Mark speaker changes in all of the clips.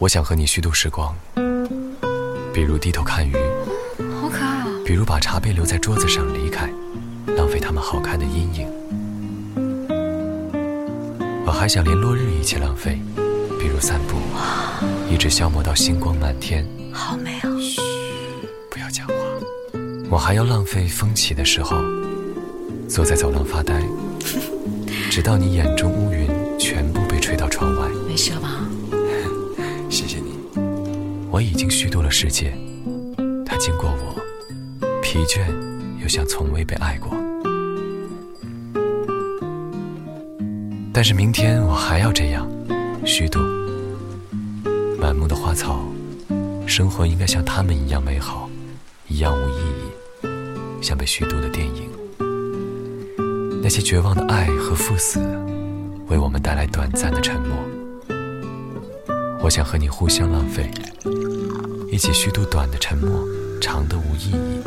Speaker 1: 我想和你虚度时光，比如低头看鱼，
Speaker 2: 好可爱啊！
Speaker 1: 比如把茶杯留在桌子上离开，浪费它们好看的阴影。我还想连落日一起浪费，比如散步，一直消磨到星光满天。
Speaker 2: 好美啊！
Speaker 1: 嘘，不要讲话。我还要浪费风起的时候，坐在走廊发呆，直到你眼中乌云我已经虚度了世界，它经过我，疲倦又像从未被爱过。但是明天我还要这样虚度。满目的花草，生活应该像他们一样美好，一样无意义，像被虚度的电影。那些绝望的爱和赴死，为我们带来短暂的沉默。我想和你互相浪费，一起虚度短的沉默，长的无意义，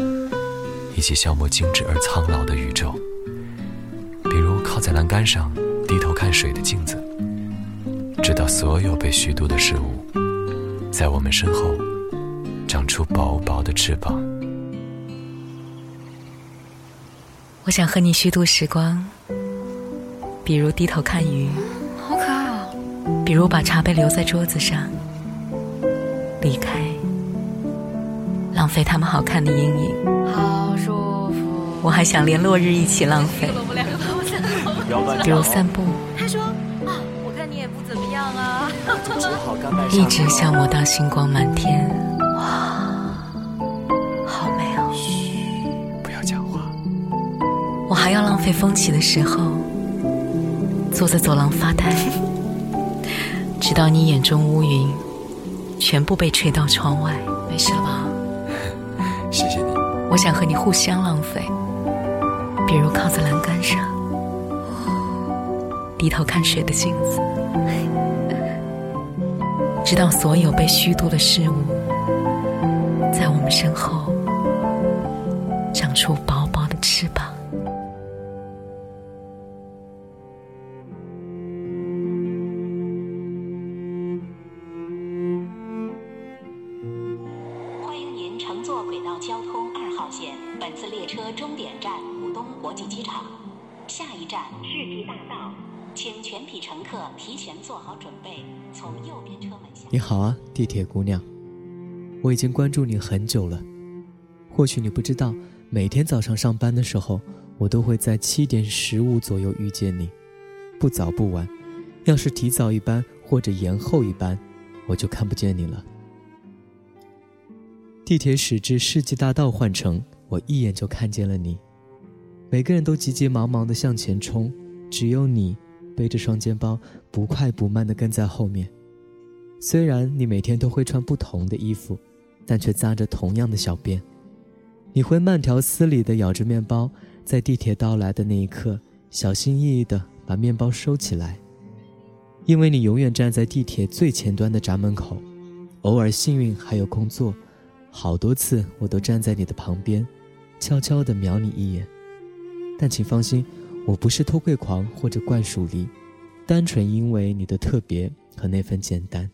Speaker 1: 一起消磨精致而苍老的宇宙。比如靠在栏杆上，低头看水的镜子，直到所有被虚度的事物，在我们身后长出薄薄的翅膀。
Speaker 2: 我想和你虚度时光，比如低头看鱼。比如把茶杯留在桌子上，离开，浪费他们好看的阴影。
Speaker 3: 好舒服。
Speaker 2: 我还想连落日一起浪费，比如散步，
Speaker 3: 他说啊，我看你也不怎么样啊。
Speaker 2: 一直消磨到星光满天。哇，好美哦！
Speaker 1: 嘘，不要讲话。
Speaker 2: 我还要浪费风起的时候，坐在走廊发呆，直到你眼中乌云全部被吹到窗外。没事了吧？
Speaker 1: 谢谢你。
Speaker 2: 我想和你互相浪费，比如靠在栏杆上，低头看水的镜子，直到所有被虚度的事物，在我们身后长出薄薄的翅膀。
Speaker 4: 乘坐轨道交通二号线，本次列车终点站浦东国际机场，下一站世纪大道，请全体乘客提前做好准备，从右边车门下。
Speaker 5: 你好啊，地铁姑娘，我已经关注你很久了。或许你不知道，每天早上上班的时候，我都会在七点十五左右遇见你，不早不晚。要是提早一班或者延后一班，我就看不见你了。地铁驶至世纪大道换乘，我一眼就看见了你。每个人都急急忙忙地向前冲，只有你背着双肩包，不快不慢地跟在后面。虽然你每天都会穿不同的衣服，但却扎着同样的小辫。你会慢条斯理地咬着面包，在地铁到来的那一刻，小心翼翼地把面包收起来。因为你永远站在地铁最前端的闸门口，偶尔幸运还有工作。好多次我都站在你的旁边，悄悄地瞄你一眼。但请放心，我不是偷窥狂或者怪鼠狸，单纯因为你的特别和那份简单。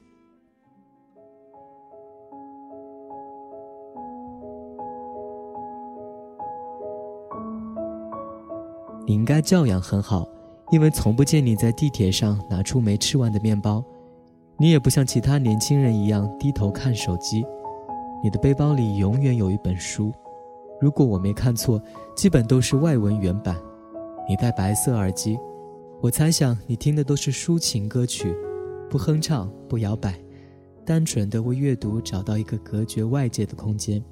Speaker 5: 你应该教养很好，因为从不见你在地铁上拿出没吃完的面包。你也不像其他年轻人一样低头看手机。你的背包里永远有一本书，如果我没看错，基本都是外文原版。你戴白色耳机，我猜想你听的都是抒情歌曲，不哼唱，不摇摆，单纯的为阅读找到一个隔绝外界的空间。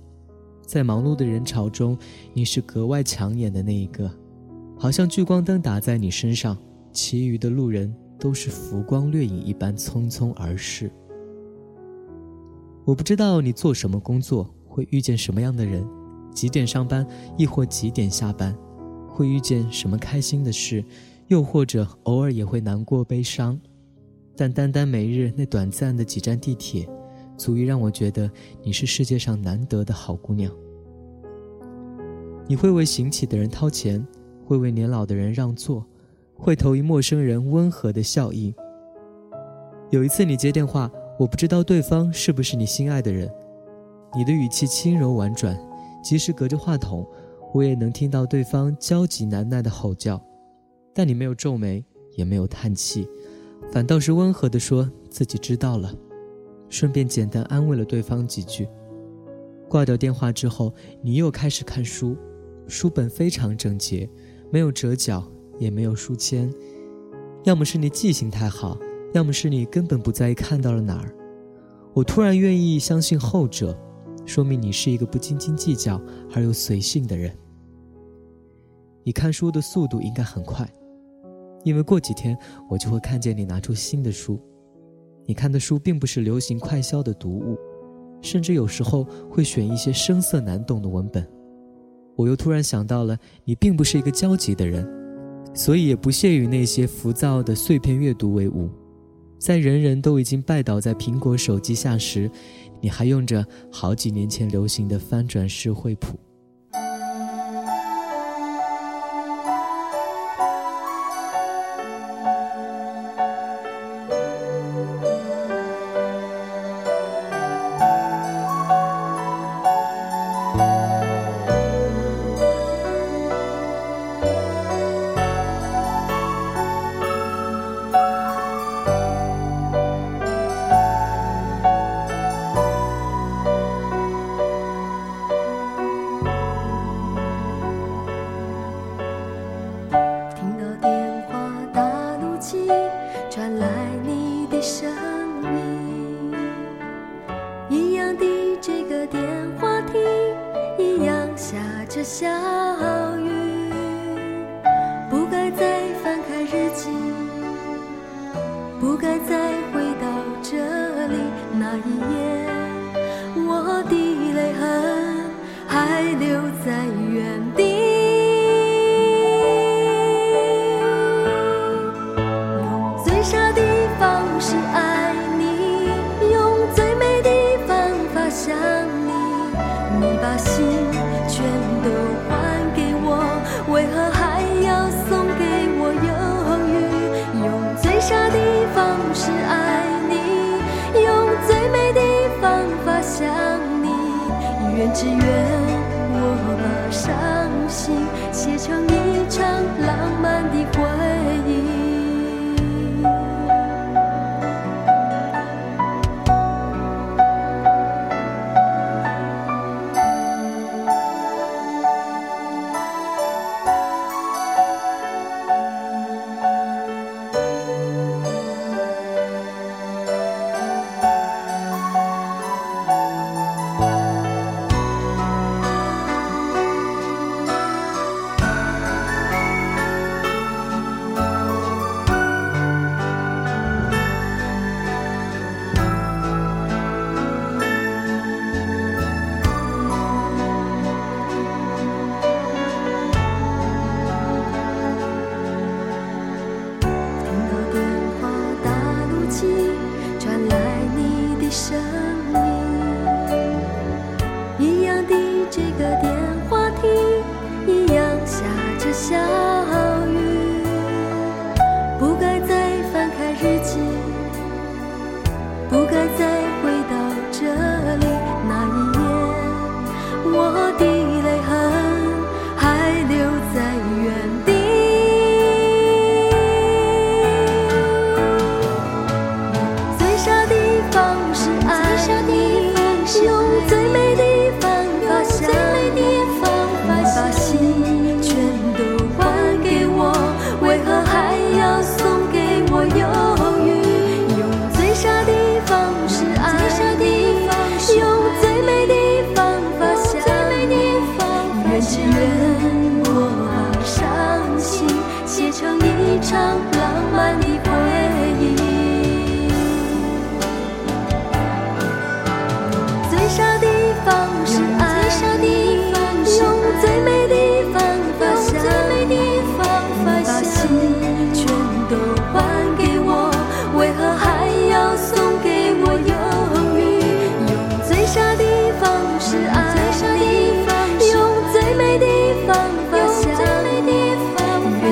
Speaker 5: 在忙碌的人潮中，你是格外抢眼的那一个，好像聚光灯打在你身上，其余的路人都是浮光掠影一般匆匆而逝。我不知道你做什么工作，会遇见什么样的人，几点上班，亦或几点下班，会遇见什么开心的事，又或者偶尔也会难过悲伤。但单单每日那短暂的几站地铁，足以让我觉得你是世界上难得的好姑娘。你会为行乞的人掏钱，会为年老的人让座，会投以陌生人温和的笑意。有一次你接电话。我不知道对方是不是你心爱的人。你的语气轻柔婉转，即使隔着话筒，我也能听到对方焦急难耐的吼叫。但你没有皱眉，也没有叹气，反倒是温和地说自己知道了，顺便简单安慰了对方几句。挂掉电话之后，你又开始看书，书本非常整洁，没有折角，也没有书签。要么是你记性太好，要么是你根本不在意看到了哪儿。我突然愿意相信后者，说明你是一个不斤斤计较而又随性的人。你看书的速度应该很快，因为过几天我就会看见你拿出新的书。你看的书并不是流行快销的读物，甚至有时候会选一些生涩难懂的文本。我又突然想到了，你并不是一个焦急的人。所以也不屑于那些浮躁的碎片阅读为伍，在人人都已经拜倒在苹果手机下时，你还用着好几年前流行的翻转式惠普。的笑。
Speaker 6: 只愿我把伤心写成一场浪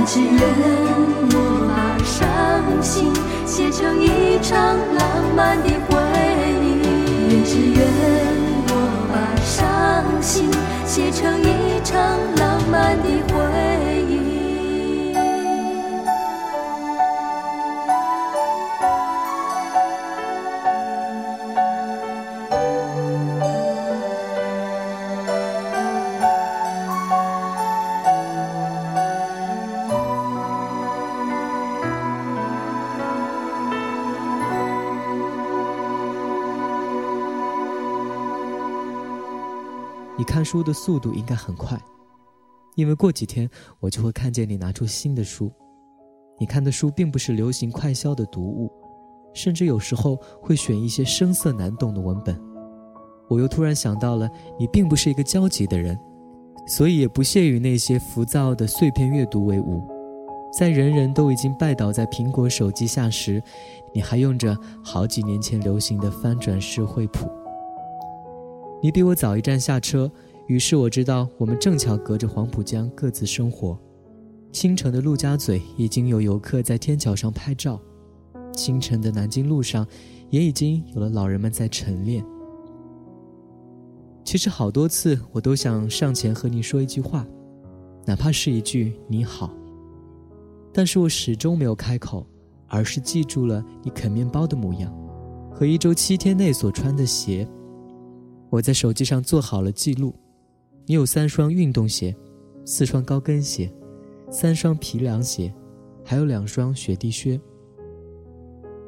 Speaker 6: 只愿我把伤心写成一场浪漫的回忆。只愿我把伤心写成一场浪漫的回忆。
Speaker 5: 你看书的速度应该很快，因为过几天我就会看见你拿出新的书。你看的书并不是流行快销的读物，甚至有时候会选一些生涩难懂的文本。我又突然想到了，你并不是一个焦急的人，所以也不屑与那些浮躁的碎片阅读为伍。在人人都已经拜倒在苹果手机下时，你还用着好几年前流行的翻转式惠普。你比我早一站下车，于是我知道我们正巧隔着黄浦江各自生活。清晨的陆家嘴已经有游客在天桥上拍照，清晨的南京路上也已经有了老人们在晨练。其实好多次我都想上前和你说一句话，哪怕是一句你好，但是我始终没有开口，而是记住了你啃面包的模样，和一周七天内所穿的鞋。我在手机上做好了记录，你有三双运动鞋，四双高跟鞋，三双皮凉鞋，还有两双雪地靴。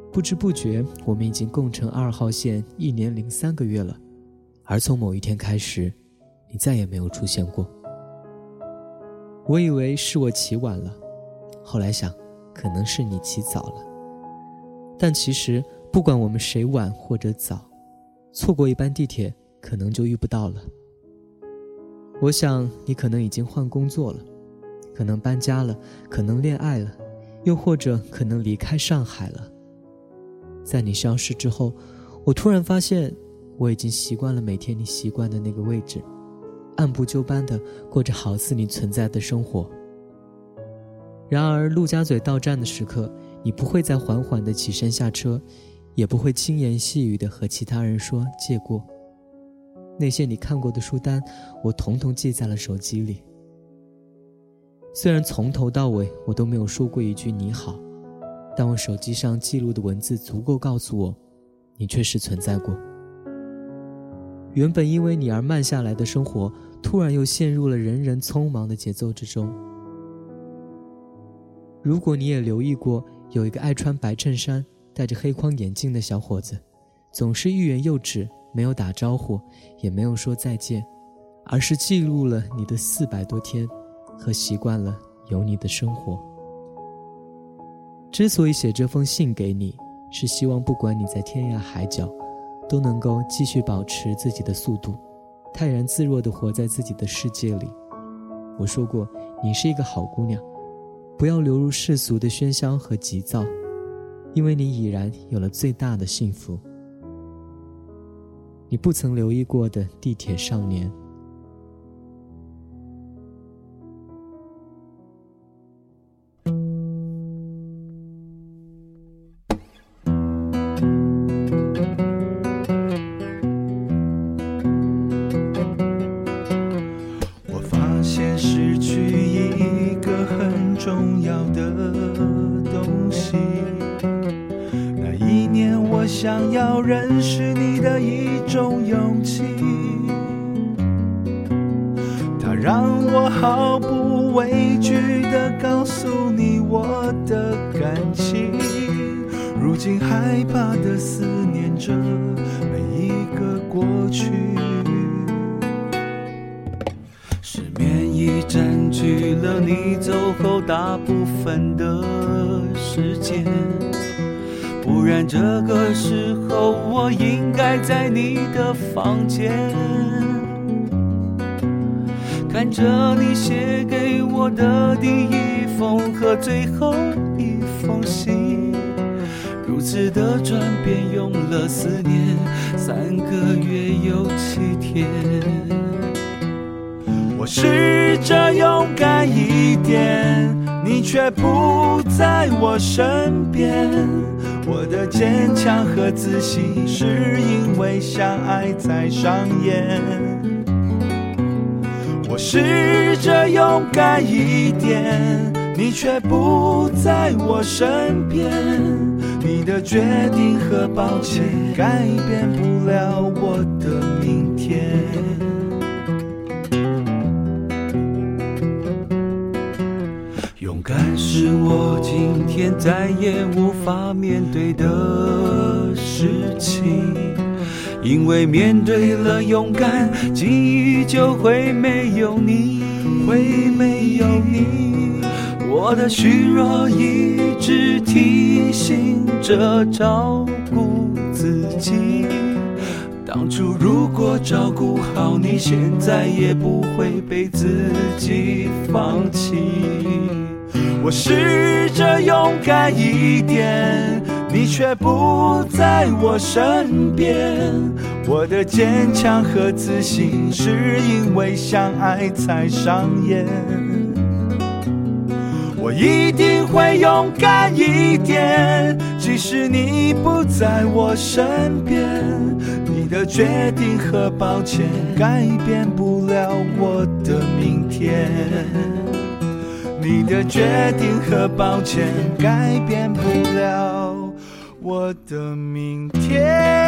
Speaker 5: 不知不觉，我们已经共乘二号线一年零三个月了，而从某一天开始，你再也没有出现过。我以为是我起晚了，后来想，可能是你起早了。但其实，不管我们谁晚或者早，错过一班地铁。可能就遇不到了。我想你可能已经换工作了，可能搬家了，可能恋爱了，又或者可能离开上海了。在你消失之后，我突然发现我已经习惯了每天你习惯的那个位置，按部就班的过着好似你存在的生活。然而陆家嘴到站的时刻，你不会再缓缓的起身下车，也不会轻言细语的和其他人说借过。那些你看过的书单，我统统记在了手机里。虽然从头到尾我都没有说过一句你好，但我手机上记录的文字足够告诉我，你确实存在过。原本因为你而慢下来的生活，突然又陷入了人人匆忙的节奏之中。如果你也留意过，有一个爱穿白衬衫、戴着黑框眼镜的小伙子，总是欲言又止。没有打招呼，也没有说再见，而是记录了你的四百多天，和习惯了有你的生活。之所以写这封信给你，是希望不管你在天涯海角，都能够继续保持自己的速度，泰然自若地活在自己的世界里。我说过，你是一个好姑娘，不要流入世俗的喧嚣和急躁，因为你已然有了最大的幸福。你不曾留意过的地铁少年。
Speaker 7: 让我毫不畏惧地告诉你我的感情。如今害怕地思念着每一个过去。失眠已占据了你走后大部分的时间，不然这个时候我应该在你的房间，看着你写给我的第一封和最后一封信，如此的转变用了四年，三个月又七天。我试着勇敢一点，你却不在我身边。我的坚强和自信，是因为相爱才上演。我试着勇敢一点，你却不在我身边。你的决定和抱歉，改变不了我的明天。勇敢是我今天再也无法面对的事情，因为面对了勇敢，记忆就会没有你，会没有你。我的虚弱一直提醒着照顾自己，当初如果照顾好你，现在也不会被自己放弃。我试着勇敢一点，你却不在我身边。我的坚强和自信，是因为相爱才上演。我一定会勇敢一点，即使你不在我身边。你的决定和抱歉，改变不了我的明天。你的决定和抱歉改变不了我的明天。